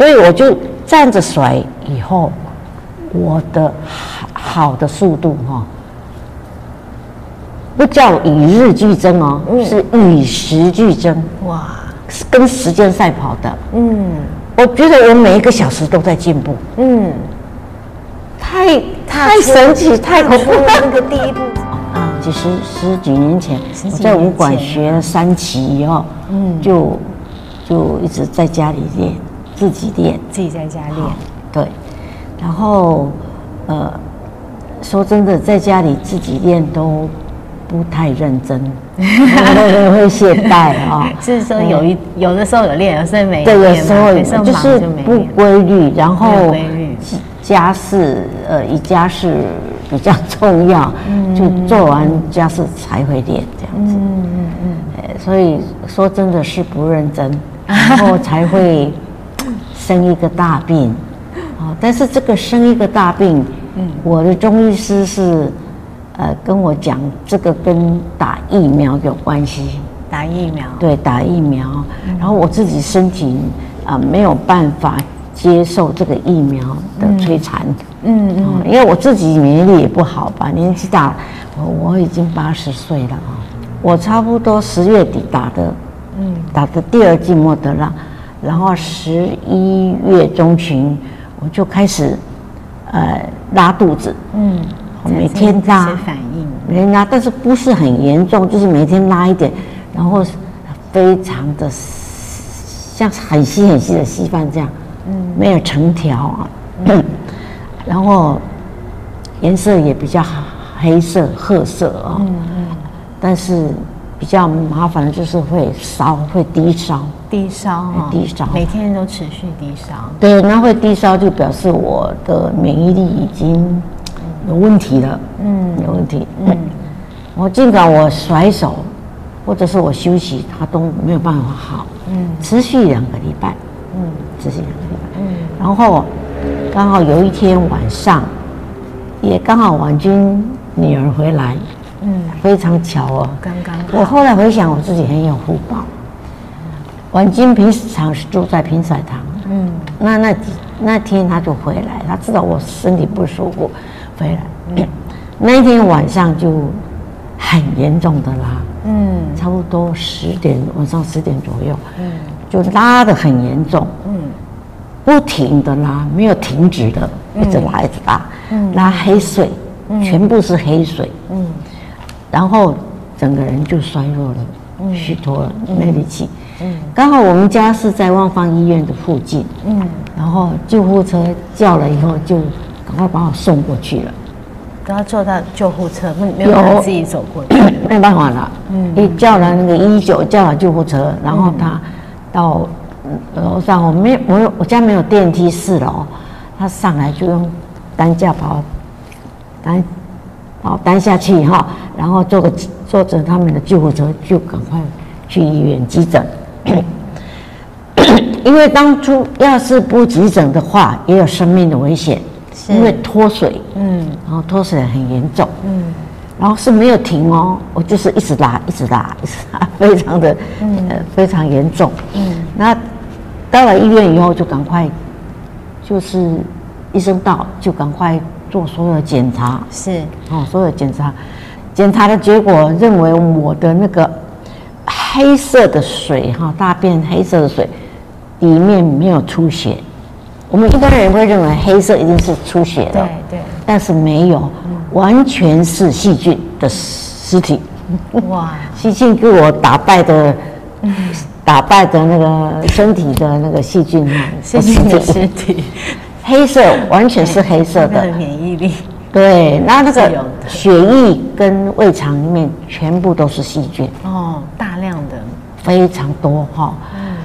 所以我就站着甩以后，我的好好的速度哈，不叫与日俱增哦，嗯、是与时俱增。哇，是跟时间赛跑的。嗯，我觉得我每一个小时都在进步。嗯，太太神奇，太恐怖了。那个第一步。啊，几十十几年前我在武馆学了三期以后，嗯，就就一直在家里练，自己练，自己在家练，对。然后，呃，说真的，在家里自己练都不太认真，会懈怠啊。是说有一有的时候有练，有时候没练。对，有时候就是不规律，然后家事呃，以家事。比较重要，就做完家事才会练这样子。嗯嗯嗯。所以说真的是不认真，然后才会生一个大病。但是这个生一个大病，嗯我的中医师是呃跟我讲，这个跟打疫苗有关系。打疫苗。对，打疫苗。然后我自己身体啊没有办法接受这个疫苗的摧残。嗯嗯，因为我自己免疫力也不好吧，年纪大，我我已经八十岁了啊，我差不多十月底打的，嗯，打的第二季莫德纳，然后十一月中旬我就开始，呃，拉肚子，嗯，每天拉，反应，每天拉，但是不是很严重，就是每天拉一点，然后非常的像很稀很稀的稀饭这样，嗯，没有成条啊。嗯。然后颜色也比较黑色、褐色啊、哦，嗯嗯，但是比较麻烦的就是会烧，会低烧，低烧啊，低烧，每天都持续低烧。对，那会低烧就表示我的免疫力已经有问题了，嗯，有问题。嗯，我尽管我甩手或者是我休息，它都没有办法好，嗯，持续两个礼拜，嗯，持续两个礼拜，嗯，然后。刚好有一天晚上，也刚好婉君女儿回来，嗯，非常巧哦。刚刚我后来回想，我自己很有福报。婉君平常是住在平彩堂，嗯，那那那天他就回来，他知道我身体不舒服，回来。嗯、那一天晚上就很严重的拉，嗯，差不多十点晚上十点左右，嗯，就拉的很严重，嗯。不停的拉，没有停止的，一直拉，一直拉，嗯。拉黑水，全部是黑水，嗯。然后整个人就衰弱了，虚脱了，没力气，刚好我们家是在万方医院的附近，嗯。然后救护车叫了以后，就赶快把我送过去了，然后坐到救护车，没有。办法自己走过去，没办法了，嗯。一叫了那个一一九，叫了救护车，然后他到。楼上我没有，我我家没有电梯四楼，他上来就用担架把我担把我担下去哈，然后坐个坐着他们的救护车就赶快去医院急诊，因为当初要是不急诊的话，也有生命的危险，因为脱水，嗯，然后脱水很严重，嗯，然后是没有停哦，我就是一直拉，一直拉，一直拉，非常的，呃，非常严重，嗯，那。到了医院以后，就赶快，就是医生到就赶快做所有的检查，是。哦，所有检查，检查的结果认为我的那个黑色的水哈，大便黑色的水里面没有出血。我们一般人会认为黑色一定是出血的，对对，但是没有，完全是细菌的尸体。哇，细菌给我打败的。嗯打败的那个身体的那个细菌啊，细菌的尸体，黑色完全是黑色的。免疫力。对，那那个血液跟胃肠里面全部都是细菌。哦，大量的，非常多哈。嗯。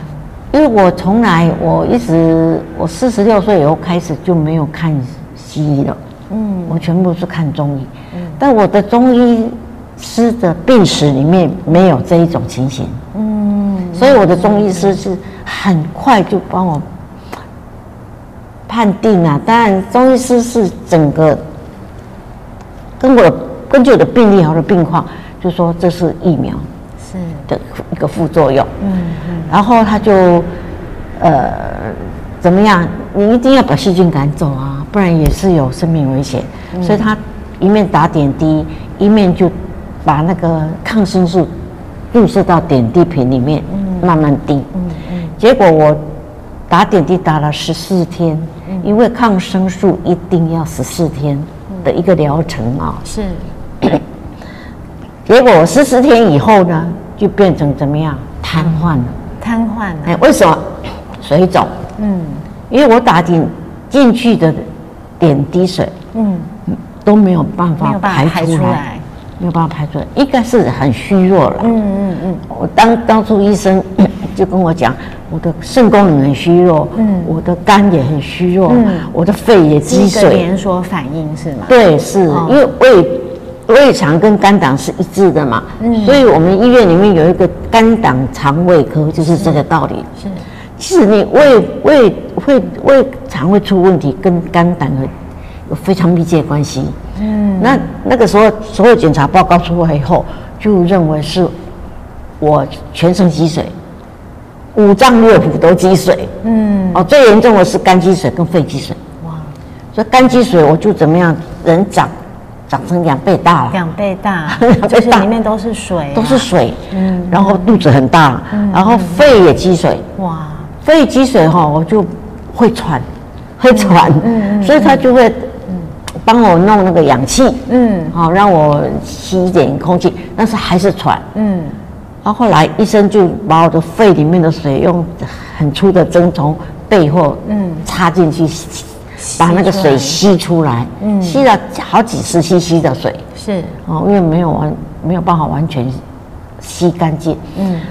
因为我从来我一直我四十六岁以后开始就没有看西医了。嗯。我全部是看中医。嗯。但我的中医师的病史里面没有这一种情形。嗯。所以我的中医师是很快就帮我判定啊，当然中医师是整个跟我根据我的病例和的病况，就说这是疫苗是的一个副作用，嗯嗯，然后他就呃怎么样？你一定要把细菌赶走啊，不然也是有生命危险。嗯、所以他一面打点滴，一面就把那个抗生素注射到点滴瓶里面，嗯、慢慢滴。嗯嗯、结果我打点滴打了十四天，嗯、因为抗生素一定要十四天的一个疗程啊。是。结果我十四天以后呢，就变成怎么样？瘫痪了。瘫痪了。哎，为什么？水肿。嗯。因为我打进进去的点滴水，嗯，都没有办法排出来，没有办法排出来，应该是很虚弱了。嗯嗯嗯。我当当初医生 就跟我讲，我的肾功能很虚弱，嗯，我的肝也很虚弱，嗯，我的肺也积水。连锁反应是吗？对，是因为胃。胃肠跟肝胆是一致的嘛，嗯，所以我们医院里面有一个肝胆肠胃科，就是这个道理。是，其实你胃胃会胃肠胃出问题，跟肝胆有有非常密切关系。嗯，那那个时候所有检查报告出来以后，就认为是我全身积水，五脏六腑都积水。嗯，哦，最严重的是肝积水跟肺积水。哇，所以肝积水我就怎么样，人长。长成两倍大了，两倍大，就是里面都是水，都是水，嗯，然后肚子很大，然后肺也积水，哇，肺积水哈，我就会喘，会喘，嗯，所以他就会帮我弄那个氧气，嗯，好让我吸一点空气，但是还是喘，嗯，然后后来医生就把我的肺里面的水用很粗的针从背后，嗯，插进去。把那个水吸出来，嗯，吸了好几十 cc 的水，是。哦，因为没有完，没有办法完全吸干净，嗯，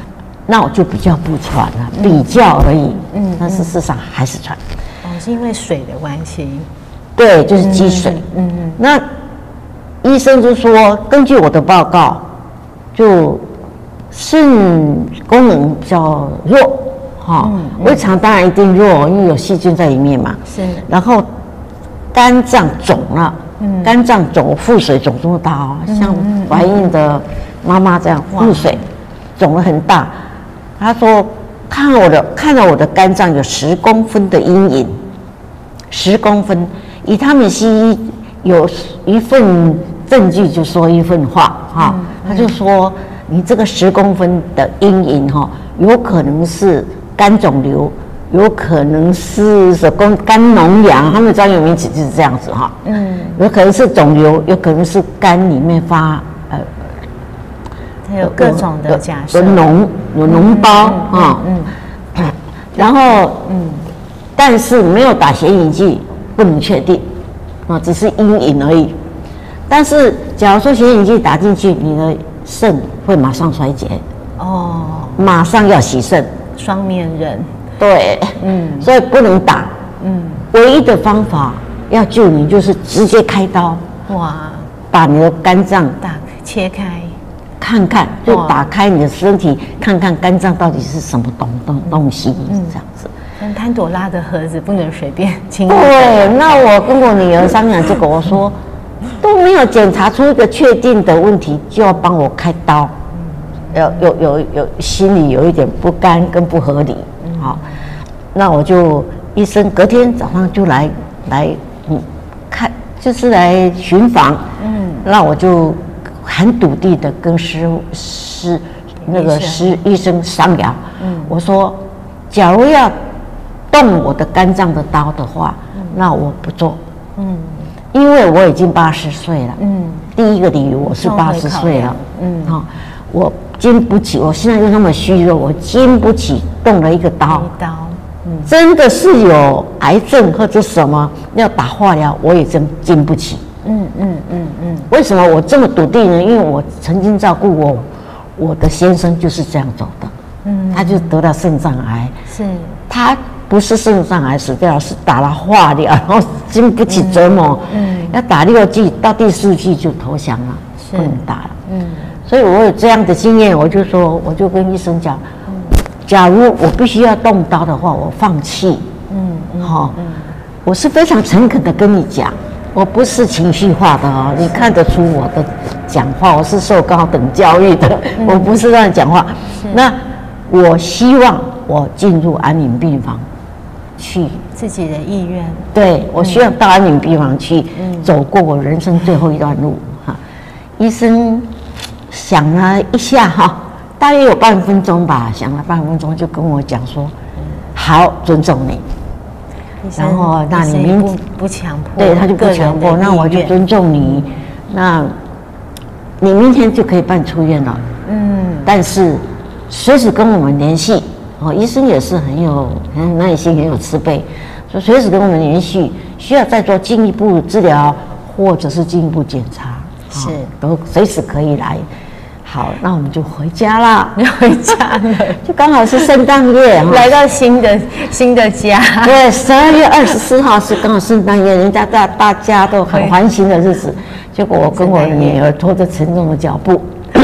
那我就比较不喘了，比较而已，嗯，但是事实上还是喘，哦，是因为水的关系，对，就是积水，嗯嗯，那医生就说，根据我的报告，就肾功能比较弱。哈，胃肠当然一定弱，因为有细菌在里面嘛。是。然后肝脏肿了，嗯，肝脏肿，腹水肿这么大哦，像怀孕的妈妈这样，腹水肿了很大。他说看我的，看到我的肝脏有十公分的阴影，十公分。以他们西医有一份证据就说一份话哈，他就说你这个十公分的阴影哈，有可能是。肝肿瘤有可能是什么肝脓疡，他们专有名词就是这样子哈。嗯，有可能是肿瘤，有可能是肝里面发呃，它有各种的假设，有脓有脓包啊。嗯，然后嗯，但是没有打显影剂，不能确定啊，只是阴影而已。但是假如说显影剂打进去，你的肾会马上衰竭哦，马上要洗肾。双面人，对，嗯，所以不能打，嗯，唯一的方法要救你就是直接开刀，哇，把你的肝脏打切开，看看，就打开你的身体，看看肝脏到底是什么东东东西，嗯，这样子。但潘朵拉的盒子不能随便清。对，那我跟我女儿商量这个，我说都没有检查出一个确定的问题，就要帮我开刀。有有有有心里有一点不甘跟不合理，好，那我就医生隔天早上就来来嗯看，就是来巡房，嗯，那我就很笃定的跟师师那个师医生商量，嗯，我说假如要动我的肝脏的刀的话，那我不做，嗯，因为我已经八十岁了，嗯，第一个理由我是八十岁了，嗯，好，我。经不起，我现在又那么虚弱，我经不起动了一个刀。刀，嗯，真的是有癌症或者什么要打化疗，我也真经不起。嗯嗯嗯嗯。为什么我这么笃定呢？因为我曾经照顾我我的先生就是这样走的。嗯，他就得了肾脏癌。是。他不是肾脏癌死掉，是打了化疗，然后经不起折磨。嗯。要打六剂，到第四剂就投降了，不能打了。嗯。所以我有这样的经验，我就说，我就跟医生讲，假如我必须要动刀的话，我放弃。嗯，好，我是非常诚恳的跟你讲，我不是情绪化的哦，你看得出我的讲话，我是受高等教育的，我不是乱讲话。那我希望我进入安宁病房，去自己的意愿。对，我需要到安宁病房去走过我人生最后一段路哈。医生想了一下哈，大约有半分钟吧，想了半分钟就跟我讲说：“好，尊重你。”然后那你明不不强迫，对他就不强迫，那我就尊重你。那你明天就可以办出院了。嗯，但是随时跟我们联系。哦，医生也是很有很耐心，很有慈悲，说随时跟我们联系，需要再做进一步治疗或者是进一步检查，是都随时可以来。好，那我们就回家了，你 回家了，就刚好是圣诞夜，来到新的新的家。对，十二月二十四号是刚好圣诞夜，人家大大家都很欢欣的日子。结果我跟我女儿拖着沉重的脚步，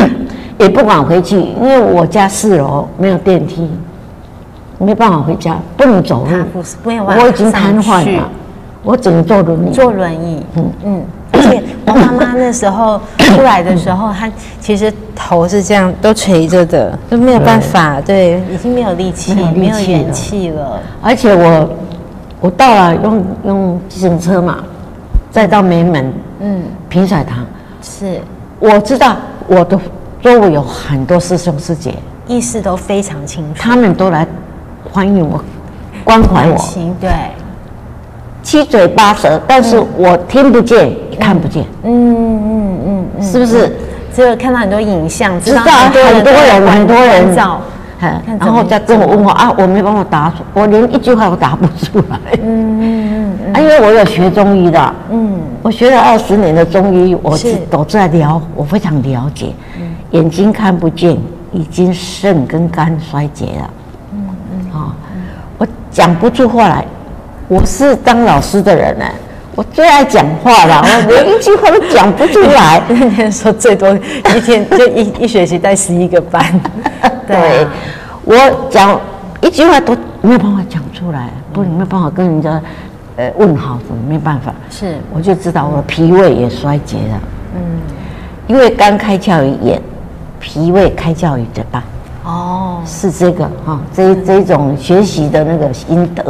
也不敢回去，因为我家四楼没有电梯。没办法回家，不能走路，我已经瘫痪了，我只能坐轮椅。坐轮椅，嗯嗯。而且我妈妈那时候出来的时候，她其实头是这样都垂着的，就没有办法，对，已经没有力气，没有元气了。而且我我到了用用自行车嘛，再到梅门，嗯，平甩堂，是，我知道我的周围有很多师兄师姐，意识都非常清楚，他们都来。欢迎我，关怀我，对，七嘴八舌，但是我听不见，看不见，嗯嗯嗯嗯，是不是？只有看到很多影像，知道很多人，很多人照，然后再跟我问我啊，我没办法答，我连一句话都答不出来，嗯嗯嗯，啊，因为我有学中医的，嗯，我学了二十年的中医，我是。都在了，我非常了解，眼睛看不见，已经肾跟肝衰竭了。嗯嗯，啊我讲不出话来，我是当老师的人呢，我最爱讲话了，我连一句话都讲不出来。那 天说最多一天就一 一学期带十一个班，对，对我讲一句话都没有办法讲出来，不，没有办法跟人家呃问好，怎么没办法？是，我就知道我的脾胃也衰竭了，嗯，因为肝开窍于眼，脾胃开窍于嘴巴。哦，是这个哈，这这一种学习的那个心得，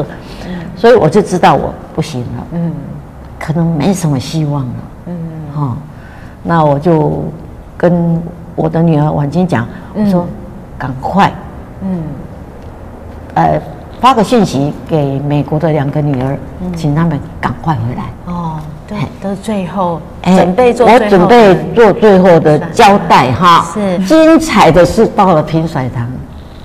所以我就知道我不行了，嗯，可能没什么希望了，嗯，哈，那我就跟我的女儿婉君讲，我说赶快，嗯，呃，发个信息给美国的两个女儿，请他们赶快回来。哦。对，到最后准备做，我准备做最后的交代哈。是。精彩的是到了平甩堂，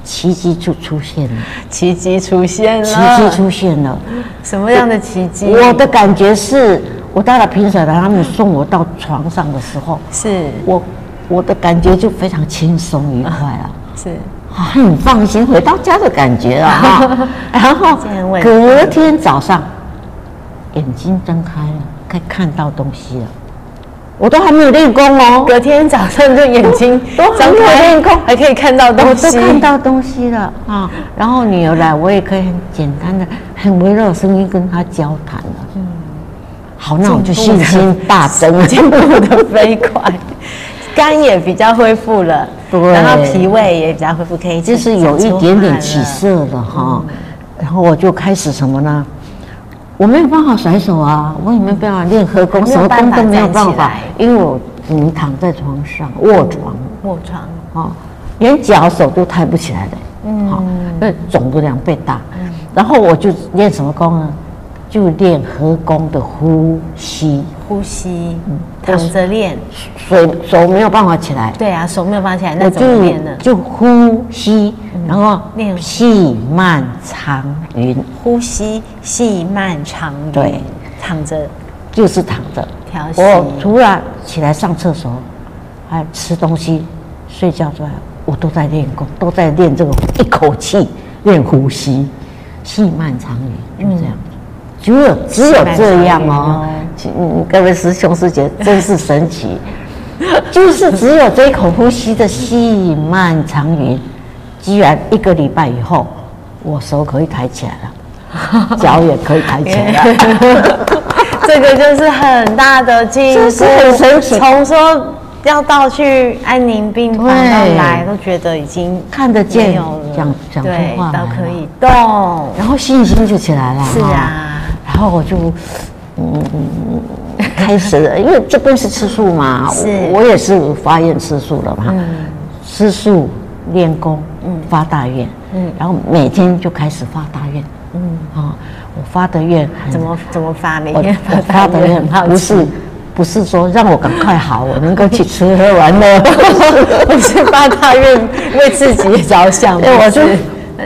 奇迹就出现了。奇迹出现了。奇迹出现了。什么样的奇迹？我的感觉是，我到了平甩堂，他们送我到床上的时候，是我我的感觉就非常轻松愉快了。是，很放心回到家的感觉啊。然后隔天早上，眼睛睁开了。可以看到东西了，我都还没有练功哦。隔天早上就眼睛都张开练功，还可以看到东西，都看到东西了啊！然后女儿来，我也可以很简单的、很微弱的声音跟她交谈了。嗯，好，那我就信心大增，进步的飞快，肝也比较恢复了，对，然后脾胃也比较恢复，可以就是有一点点起色了哈。然后我就开始什么呢？我没有办法甩手啊，我也没有办法练合功，什么功都没有办法，因为我只能躺在床上卧床，卧床。啊，连脚手都抬不起来的，嗯，好，那肿的两倍大，然后我就练什么功呢？就练合功的呼吸，呼吸，躺着练，手手没有办法起来，对啊，手没有办法起来，那怎么练呢？就呼吸，然后练。细慢长匀，呼吸细慢长匀，对，躺着。就是躺着。调息。我除了起来上厕所，还有吃东西、睡觉之外，我都在练功，都在练这个一口气练呼吸，细慢长匀，就这样。只有只有这样哦，嗯，各位师兄师姐真是神奇，就是只有这一口呼吸的细慢长匀，居然一个礼拜以后，我手可以抬起来了，脚也可以抬起来了，这个就是很大的进步，很神奇。从说要到去安宁病房到来，都觉得已经看得见，讲讲出话，都可以动，然后信心就起来了。是啊，然后我就嗯开始了，因为这边是吃素嘛，是。我也是发愿吃素了嘛，吃素练功，嗯，发大愿，嗯，然后每天就开始发大愿，嗯。啊，我发的愿怎么怎么发？每天发发的愿不是。不是说让我赶快好，我能够去吃喝玩乐，不是发大愿。为自己着想。对，我就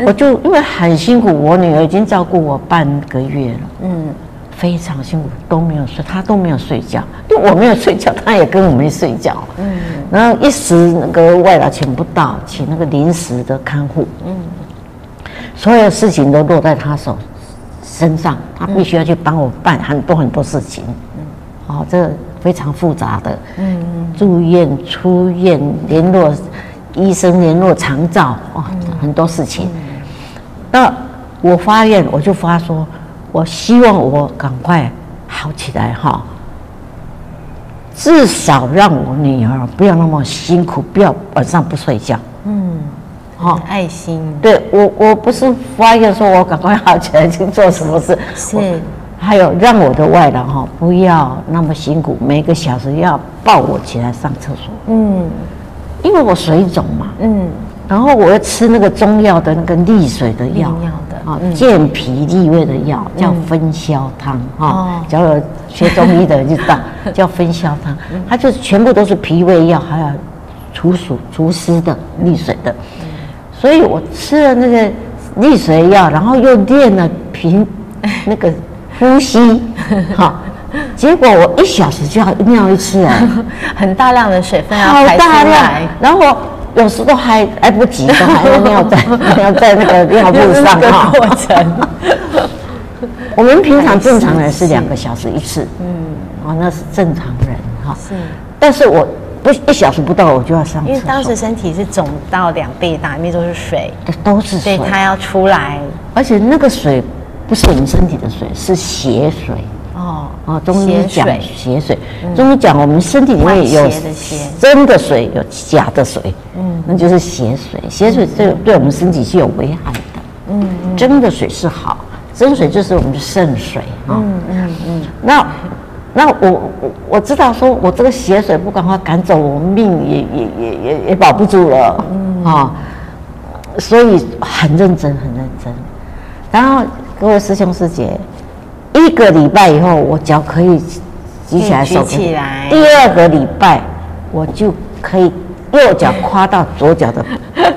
我就因为很辛苦，我女儿已经照顾我半个月了，嗯，非常辛苦，都没有睡，她都没有睡觉，因为我没有睡觉，她也跟我没睡觉，嗯，然后一时那个外劳请不到，请那个临时的看护，嗯，所有事情都落在她手身上，她必须要去帮我办很多很多事情。嗯。哦，这个非常复杂的，嗯，住院、出院、联络医生、联络长照，哦，很多事情。那我发愿，我就发说，我希望我赶快好起来哈，至少让我女儿不要那么辛苦，不要晚上不睡觉。嗯，好，爱心。对我，我不是发愿说我赶快好起来去做什么事，是。还有让我的外劳哈不要那么辛苦，每个小时要抱我起来上厕所。嗯，因为我水肿嘛。嗯，然后我要吃那个中药的那个利水的药，啊，健脾利胃的药叫分消汤哈。只要有学中医的人就知道，叫分消汤，它就全部都是脾胃药，还有除暑除湿的利水的。所以我吃了那个利水药，然后又练了平那个。呼吸，好，结果我一小时就要尿一次啊，很大量的水分要排出来，然后有时都还来不及，都还要尿在 尿在那个尿布上哈。过程，我们平常正常人是两个小时一次，嗯，哦，那是正常人哈。是，但是我不一小时不到我就要上因为当时身体是肿到两倍大，里面都是水，都是水，所以它要出来，而且那个水。不是我们身体的水，是血水哦哦。中医讲血水，中医讲我们身体里面有真的水，有假的水，嗯，那就是血水。血水对对我们身体是有危害的，嗯，真的水是好，真水就是我们的肾水啊，嗯嗯嗯。那那我我我知道，说我这个血水不赶快赶走，我命也也也也也保不住了，嗯啊，所以很认真很认真，然后。各位师兄师姐，一个礼拜以后，我脚可以举起来，手起来。第二个礼拜，我就可以右脚跨到左脚的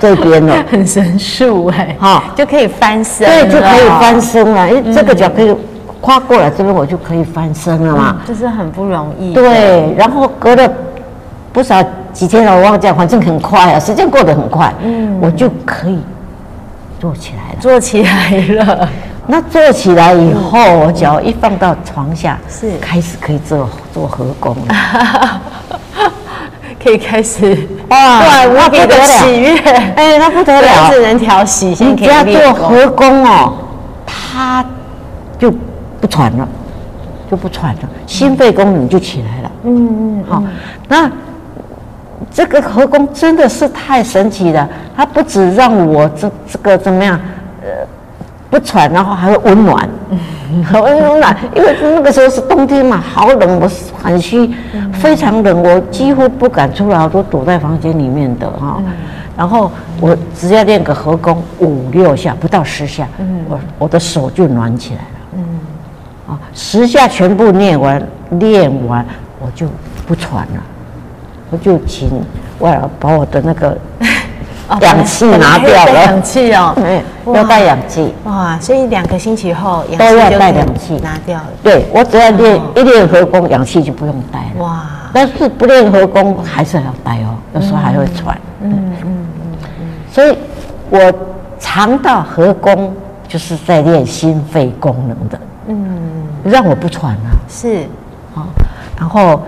这边了，很神速哎！哈，就可以翻身，对，就可以翻身了。因为这个脚可以跨过来这边，我就可以翻身了嘛。这是很不容易。对，然后隔了不少几天了，我忘记，反正很快啊，时间过得很快。嗯，我就可以坐起来了，坐起来了。那坐起来以后，我脚一放到床下，是。开始可以做做合功了，可以开始哇，那不得了，喜悦，哎，那不得了，只能调息，先只要做合功哦，他就不喘了，就不喘了，心肺功能就起来了，嗯嗯，好，那这个合功真的是太神奇了，它不止让我这这个怎么样，呃。不喘，然后还会温暖，很温暖。因为那个时候是冬天嘛，好冷，我很虚，非常冷，我几乎不敢出来，我都躲在房间里面的哈。然后我只要练个合功五六下，不到十下，我我的手就暖起来了。嗯，啊，十下全部练完，练完我就不喘了，我就请外劳把我的那个。氧气拿掉了，氧气哦，要带氧气。哇，所以两个星期后都要带氧气拿掉了。对，我只要练一练合功，氧气就不用带了。哇，但是不练合功还是要带哦，有时候还会喘。嗯嗯嗯嗯。所以，我常到合功就是在练心肺功能的。嗯，让我不喘啊。是，好，然后。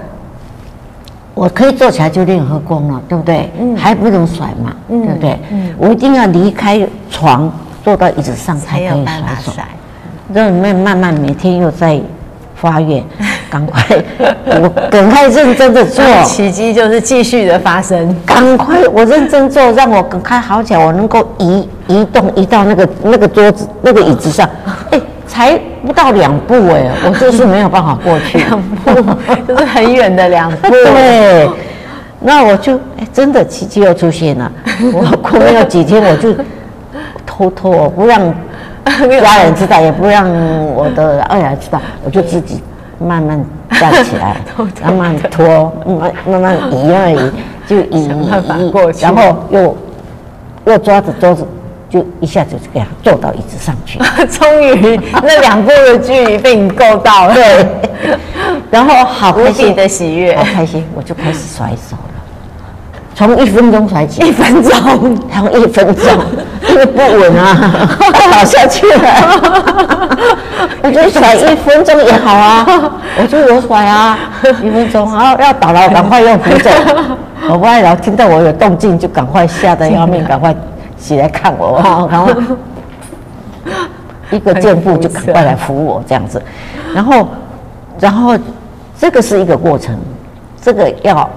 我可以坐起来就练合功了，对不对？嗯，还不能甩嘛，嗯、对不对？嗯，我一定要离开床，坐到椅子上才可以甩手。这慢慢慢，每天又在发愿，赶快，我赶快认真的做，奇迹就是继续的发生。赶快，我认真做，让我赶快好起来，我能够移移动移到那个那个桌子那个椅子上。哎，才不到两步哎，我就是没有办法过去，两步 就是很远的两步。对，那我就哎，真的奇迹又出现了。我过没有几天，我就偷偷不让。家人知道，也不让我的二儿知道，我就自己慢慢站起来，慢慢拖，慢慢慢移而已，就移移，然后又又抓着桌子，就一下子就给他坐到椅子上去。终于，那两步的距离被你够到了。对，然后好开心的喜悦，好开心，我就开始甩手了。从一分钟甩起，一分钟，然后一分钟，因为不稳啊，倒下去了。我就甩一分钟也好啊，我就有甩啊，一分钟，然后要倒了，赶快用扶手。我外老听到我有动静，就赶快吓得要命，赶快起来看我，然后 一个箭步就赶快来扶我这样子。然后，然后这个是一个过程，这个要。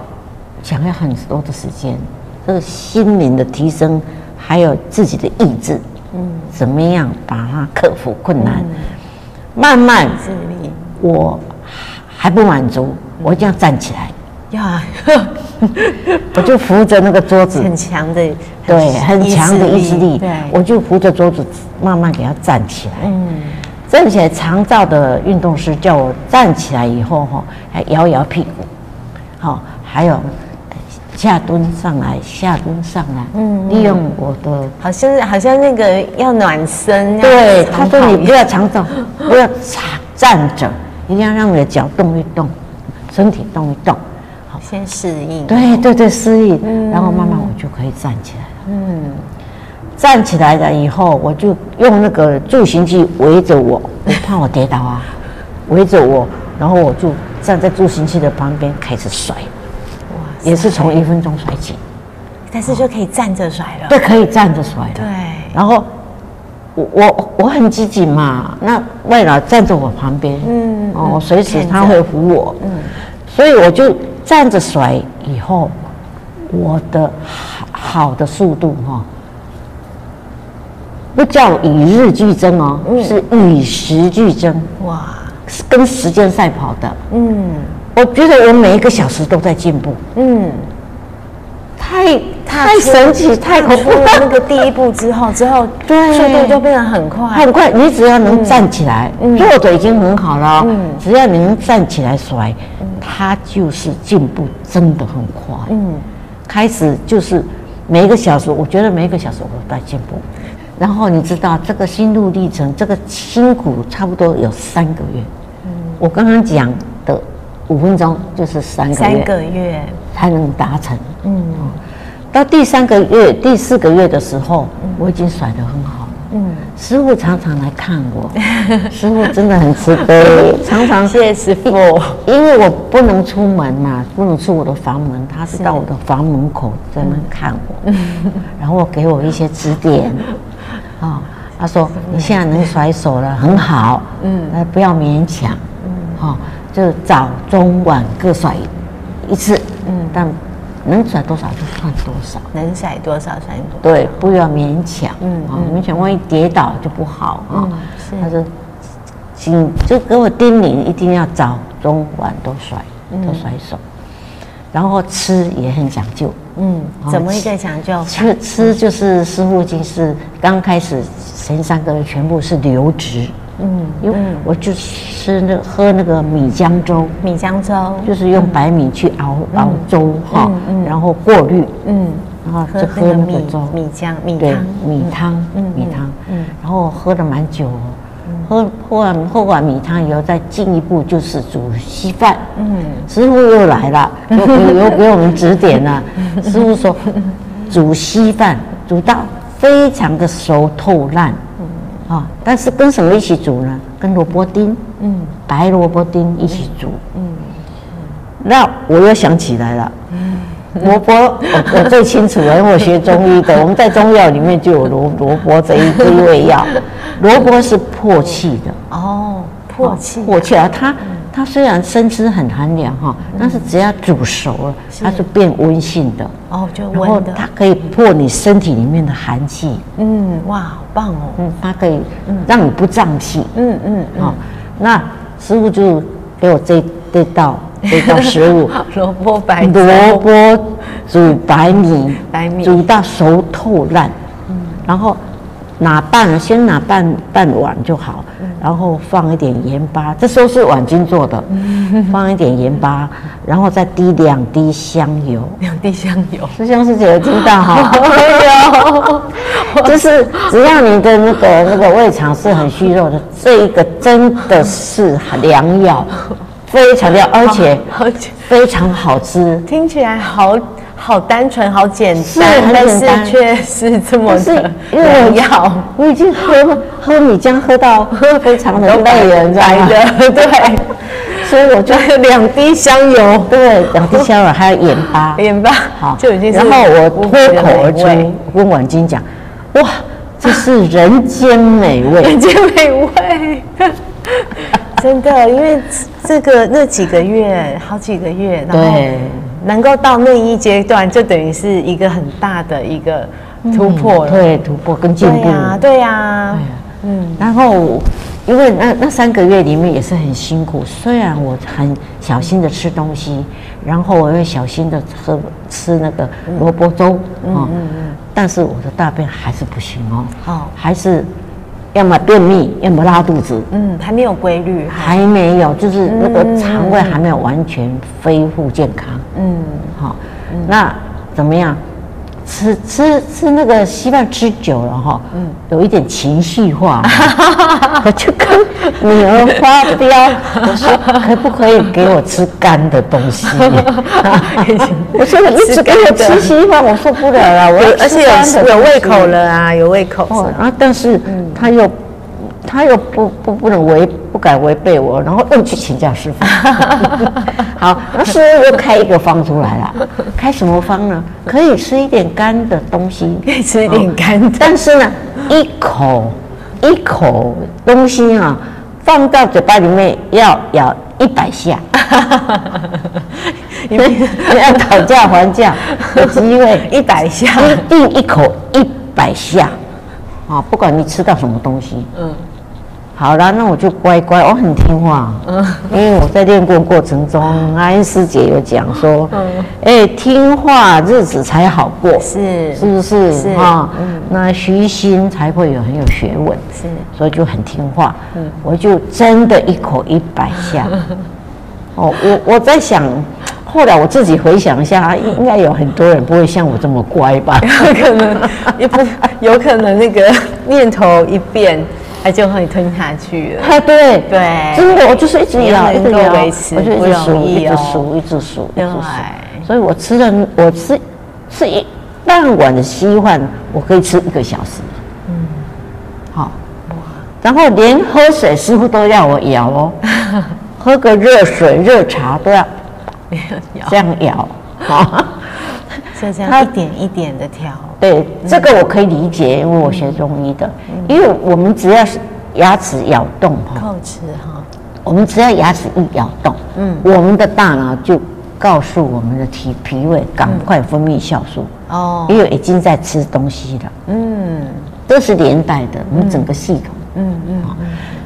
想要很多的时间，这个心灵的提升，还有自己的意志，嗯，怎么样把它克服困难？嗯、慢慢，我还不满足，我一定要站起来，呀，我就扶着那个桌子，很强的，对，很强的意志力，对，我就扶着桌子，慢慢给他站起来，嗯，站起来，长照的运动师叫我站起来以后哈，还摇摇屁股，好，还有。下蹲上来，下蹲上来，嗯，利用我的，好像好像那个要暖身，对，他说你不要长走，不要站站着，一定要让你的脚动一动，身体动一动，好，先适应，对对对，适应，嗯，然后慢慢我就可以站起来了，嗯，站起来了以后，我就用那个助行器围着我，我怕我跌倒啊，围着我，然后我就站在助行器的旁边开始甩。哇也是从一分钟甩起，但是就可以站着甩了。对，可以站着甩。对。然后我我我很积极嘛，那外劳站在我旁边，嗯，哦，随时他会扶我，嗯，所以我就站着甩。以后我的好好的速度哈，不叫与日俱增哦，是与时俱增。哇，是跟时间赛跑的。嗯。我觉得我每一个小时都在进步，嗯，太太神奇，太恐怖了。那个第一步之后，之后对，速度就变得很快，很快。你只要能站起来，坐着已经很好了。嗯，只要你能站起来甩，它就是进步，真的很快。嗯，开始就是每一个小时，我觉得每一个小时我都在进步。然后你知道这个心路历程，这个辛苦差不多有三个月。嗯，我刚刚讲的。五分钟就是三个月，三个月才能达成。嗯，到第三个月、第四个月的时候，我已经甩得很好了。嗯，师傅常常来看我，师傅真的很慈悲，常常谢谢师傅。因为我不能出门嘛，不能出我的房门，他是到我的房门口在那看我，然后给我一些指点。啊，他说你现在能甩手了，很好。嗯，那不要勉强。嗯，好。就早中晚各甩一次，嗯，但能甩多少就算多少，能甩多少算多少。对，不要勉强，嗯，啊，勉强万一跌倒就不好啊。是，他说，请就给我叮咛，一定要早中晚都甩，都甩手，然后吃也很讲究，嗯，怎么一个讲究？吃吃就是师傅经是刚开始前三个月全部是流质。嗯，因为我就吃那喝那个米浆粥，米浆粥。就是用白米去熬熬粥哈，然后过滤，嗯，然后就喝那个粥，米浆米汤，米汤，米汤，嗯，然后喝了蛮久，喝喝完喝完米汤以后，再进一步就是煮稀饭，嗯，师傅又来了，又又 给我们指点了，师傅说煮稀饭煮到非常的熟透烂。啊，但是跟什么一起煮呢？跟萝卜丁，嗯，白萝卜丁一起煮，嗯，那我又想起来了，萝卜我我最清楚了，因为我学中医的，我们在中药里面就有萝萝卜这一这一味药，萝卜是破气的，哦，破气，破气啊！它它虽然生吃很寒凉哈，但是只要煮熟了，它是变温性的。哦，就温的，它可以破你身体里面的寒气。嗯，哇，好棒哦！嗯，它可以让你不胀气。嗯嗯，好，那师傅就给我这这道这道食物，萝卜白萝卜煮白米，白米。煮到熟透烂，嗯，然后。拿半，先拿半半碗就好，然后放一点盐巴，这时候是碗金做的，放一点盐巴，然后再滴两滴香油，两滴香油，师兄师姐知道哈？有，就是只要你的那个那个胃肠是很虚弱的，这一个真的是良药，非常的，而且非常好吃，听起来好。好单纯，好简单，但是却是这么的良药。我已经喝喝米浆喝到喝非常的累了，你知道吗？对，所以我就两滴香油，对，两滴香油，还有盐巴，盐巴，好，就已经。然后我脱口而出，跟婉晶讲：“哇，这是人间美味，人间美味。”真的，因为这个那几个月，好几个月，然后。能够到那一阶段，就等于是一个很大的一个突破了，嗯、对，突破跟进步。对呀、啊，对呀、啊，嗯。然后，因为那那三个月里面也是很辛苦，虽然我很小心的吃东西，然后我又小心的喝吃那个萝卜粥，嗯嗯嗯，但是我的大便还是不行哦，哦，还是。要么便秘，要么拉肚子。嗯，还没有规律，还没有，就是那个肠胃还没有完全恢复健康。嗯，好，那怎么样？吃吃吃那个稀饭吃久了哈，嗯，有一点情绪化，我就跟女儿发飙，我说可不可以给我吃干的东西？我说你一直给我吃稀饭，我受不了了。我而且有有胃口了啊，有胃口。然后但是他又。他又不不不能违不敢违背我，然后又去请教师傅。好，那师傅又开一个方出来了，开什么方呢？可以吃一点干的东西，可以吃一点干的，但是呢，一口一口东西啊，放到嘴巴里面要咬一百下，因为要讨价还价 有机会，一百下，一定一口一百下，啊，不管你吃到什么东西，嗯。好啦，那我就乖乖，我很听话。嗯，因为我在练功过程中，阿英师姐有讲说，嗯，哎，听话日子才好过，是是不是？是啊，嗯，那虚心才会有很有学问，是，所以就很听话。嗯，我就真的一口一百下。哦，我我在想，后来我自己回想一下，应该有很多人不会像我这么乖吧？有 可能，也不有可能那个念头一变。它就会吞下去了。啊，对对，真的，我就是一直咬，一直咬，我就一直数，一直数，一直数，一直数。所以我吃了，我吃吃一半碗的稀饭，我可以吃一个小时。嗯，好，然后连喝水师傅都要我咬哦，喝个热水、热茶都要这样咬。好，就这样一点一点的调。对，这个我可以理解，因为我学中医的，因为我们只要是牙齿咬动哈，口齿哈，我们只要牙齿一咬动，嗯，我们的大脑就告诉我们的脾脾胃赶快分泌酵素哦，因为已经在吃东西了，嗯，都是连带的，我们整个系统，嗯嗯，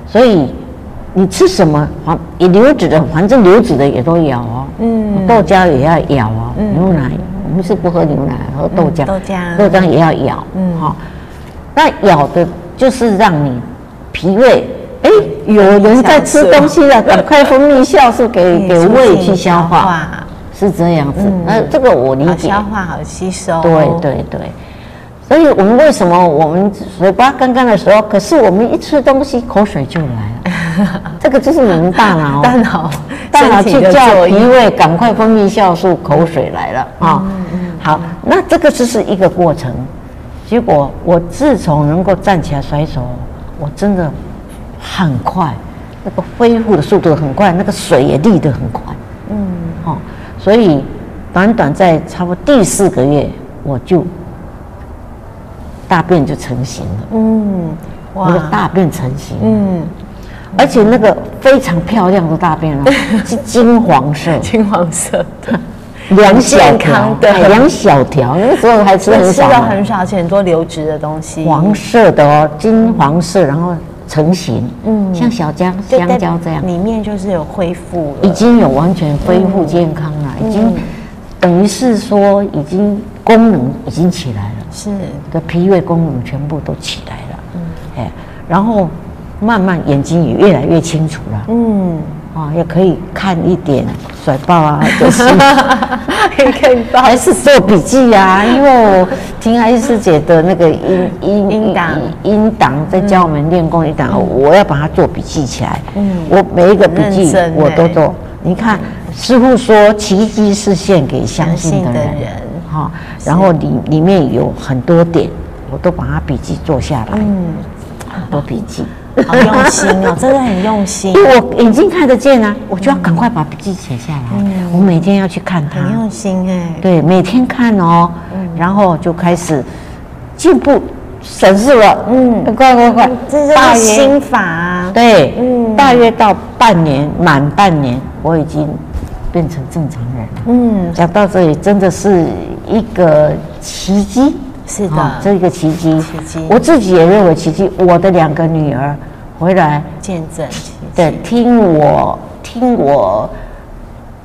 所以你吃什么，反你流质的，反正流质的也都咬哦，嗯，豆浆也要咬哦，牛奶。我们是不喝牛奶，喝豆浆，豆浆，豆浆也要咬，嗯，好，那咬的就是让你脾胃，哎，有人在吃东西了，赶快分泌酵素给 给胃去消化，是这样子。那这个我理解，消化好吸收，对对对。所以我们为什么我们嘴巴干干的时候，可是我们一吃东西口水就来了，这个就是我们大脑，大脑，大脑去叫脾胃赶快分泌酵素，口水来了啊。好，那这个就是一个过程。结果我自从能够站起来甩手，我真的很快，那个恢复的速度很快，那个水也立得很快。嗯，好，所以短短在差不多第四个月，我就大便就成型了。嗯，哇，那个大便成型。嗯，而且那个非常漂亮的大便哦，是 金黄色，金黄色。的，两小条对，两小条，那时候还吃很少，吃的很少，而且很多流质的东西，黄色的哦，金黄色，然后成型，嗯，像小姜香蕉这样，里面就是有恢复，已经有完全恢复健康了，已经等于是说已经功能已经起来了，是。的脾胃功能全部都起来了，嗯，哎，然后。慢慢眼睛也越来越清楚了，嗯，啊，也可以看一点甩报啊，就是 可以看报，还是做笔记啊？因为我听艾师姐的那个音音音档音档在教我们练功一档，我要把它做笔记起来。嗯，我每一个笔记我都做。你看，师傅说奇迹是献给相信的人，哈，然后里里面有很多点，我都把它笔记做下来。嗯，很多笔记。好用心哦，真的很用心。因为我眼睛看得见啊，我就要赶快把笔记写下来。嗯，我每天要去看它。很用心哎。对，每天看哦，然后就开始进步，省事了。嗯，快快快，这是心法啊。对，嗯，大约到半年，满半年，我已经变成正常人了。嗯，讲到这里，真的是一个奇迹。是的，这一个奇迹，奇迹，我自己也认为奇迹。我的两个女儿回来见证，对，听我听我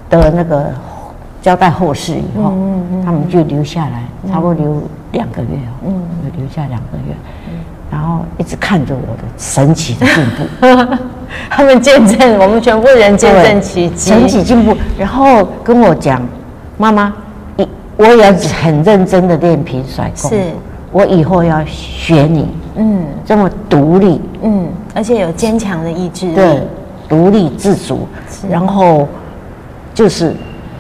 的那个交代后事以后，他们就留下来，差不多留两个月哦，嗯，留下两个月，然后一直看着我的神奇的进步，他们见证我们全部人见证奇迹，神奇进步，然后跟我讲，妈妈。我也要很认真的练平甩功，是，我以后要学你，嗯，这么独立，嗯，而且有坚强的意志力，对，独立自主，然后就是。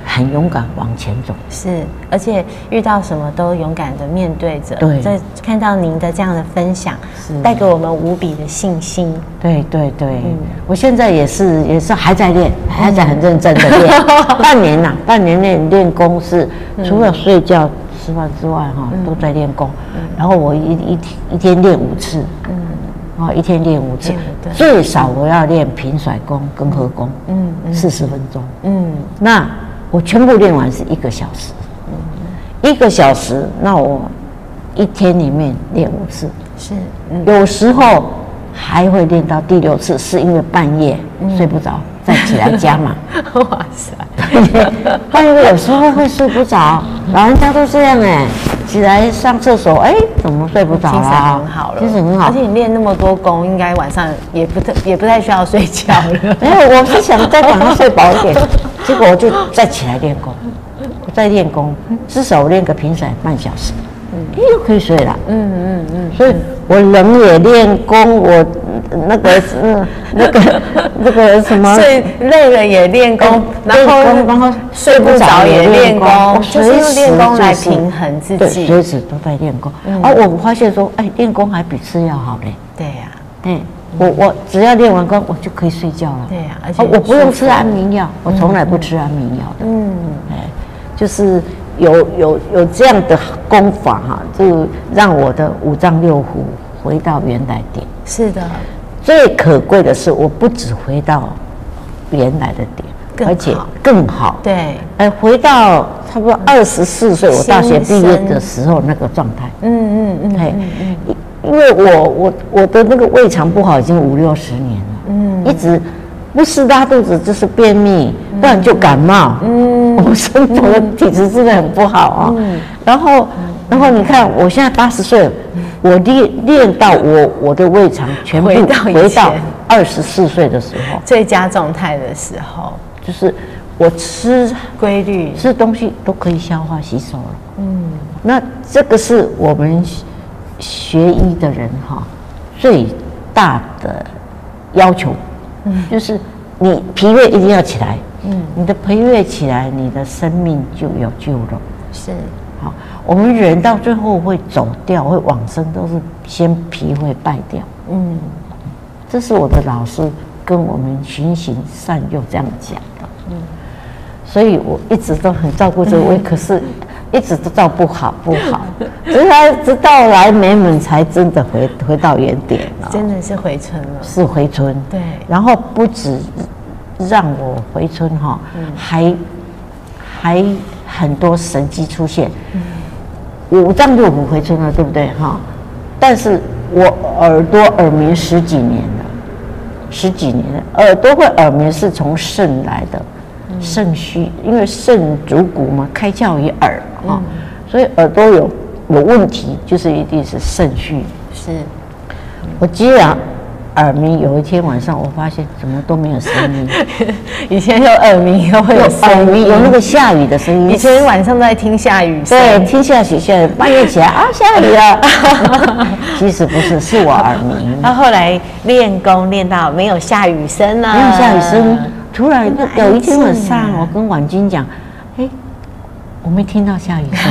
很勇敢往前走，是，而且遇到什么都勇敢的面对着。对，在看到您的这样的分享，是。带给我们无比的信心。对对对，嗯，我现在也是也是还在练，还在很认真的练，半年呐，半年练练功是除了睡觉吃饭之外哈，都在练功。然后我一一天一天练五次，嗯，啊，一天练五次，最少我要练平甩功跟合功，嗯，四十分钟，嗯，那。我全部练完是一个小时，一个小时，那我一天里面练五次，是，有时候还会练到第六次，是因为半夜睡不着，再起来加嘛。哇塞，半夜有时候会睡不着，老人家都这样哎，起来上厕所，哎，怎么睡不着了？精神很好了，精神很好，而且你练那么多功，应该晚上也不太也不太需要睡觉了。没有，我是想再晚上睡饱一点。结果我就再起来练功，我再练功，至少我练个平时半小时，嗯，又可以睡了，嗯嗯嗯，所以我人也练功，我那个是那个那个什么，睡累了也练功，然后然后睡不着也练功，就是用练功来平衡自己，随时都在练功。而我发现说，哎，练功还比吃药好嘞。对呀，对。我我只要练完功，我就可以睡觉了。对呀，而且我不用吃安眠药，我从来不吃安眠药的。嗯，哎，就是有有有这样的功法哈，就让我的五脏六腑回到原来点。是的，最可贵的是，我不只回到原来的点，而且更好。对，哎，回到差不多二十四岁，我大学毕业的时候那个状态。嗯嗯嗯，哎。因为我我我的那个胃肠不好已经五六十年了，嗯，一直不是拉肚子就是便秘，不然就感冒，嗯，我身体的体质真的很不好啊，嗯，然后然后你看我现在八十岁，我练练到我我的胃肠全部回到二十四岁的时候，最佳状态的时候，就是我吃规律。吃东西都可以消化吸收了，嗯，那这个是我们。学医的人哈，最大的要求，嗯，就是你脾胃一定要起来，嗯，你的培育起来，你的生命就有救了。是，好，我们人到最后会走掉，会往生，都是先脾会败掉。嗯，这是我的老师跟我们循循善诱这样讲的。嗯，所以我一直都很照顾这位，可是。一直都照不好不好，直 到直到来美门才真的回回到原点了，真的是回春了，是回春。对，然后不止让我回村哈，还还很多神迹出现。五脏六腑回春了，对不对哈？但是我耳朵耳鸣十几年了，十几年了，耳朵会耳鸣是从肾来的。肾虚，因为肾主骨嘛，开窍于耳啊，所以耳朵有有问题，就是一定是肾虚。是，我既然耳鸣，有一天晚上我发现怎么都没有声音。以前有耳鸣，又会有耳鸣，有那个下雨的声音。以前晚上都在听下雨声，对，听下雨下雨，半夜起来啊，下雨了。其实不是，是我耳鸣。他后来练功练到没有下雨声了，没有下雨声。突然有一天晚上，我跟婉君讲：“哎，我没听到下雨声，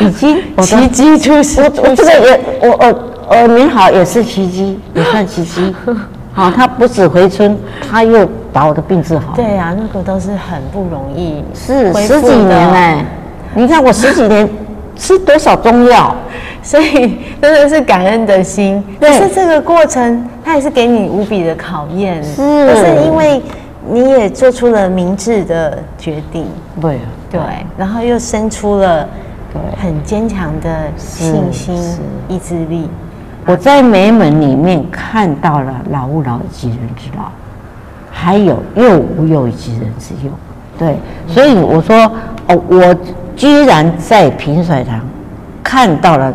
已经奇迹出现。我我这个也我耳耳鸣好也是奇迹，也算奇迹。好，他不止回春，他又把我的病治好。对呀，那个都是很不容易，是十几年哎。你看我十几年吃多少中药。”所以真的是感恩的心，可是这个过程，它也是给你无比的考验。是，是因为你也做出了明智的决定。对，对，然后又生出了很坚强的信心、意志力。我在美门里面看到了老吾老及人之老，还有幼吾幼及人之幼。对，所以我说哦，我居然在平水堂看到了。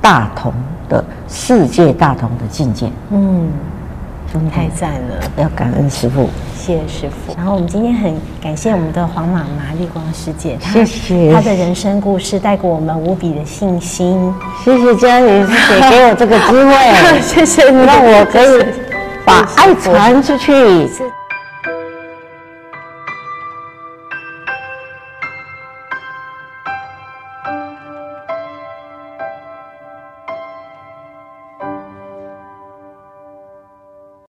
大同的世界大同的境界，嗯，太赞了，要感恩师傅，谢谢师傅。然后我们今天很感谢我们的黄妈妈绿光师姐，谢谢她的人生故事带给我们无比的信心。谢谢嘉玲师姐给我这个机会，谢谢你让我可以把爱传出去。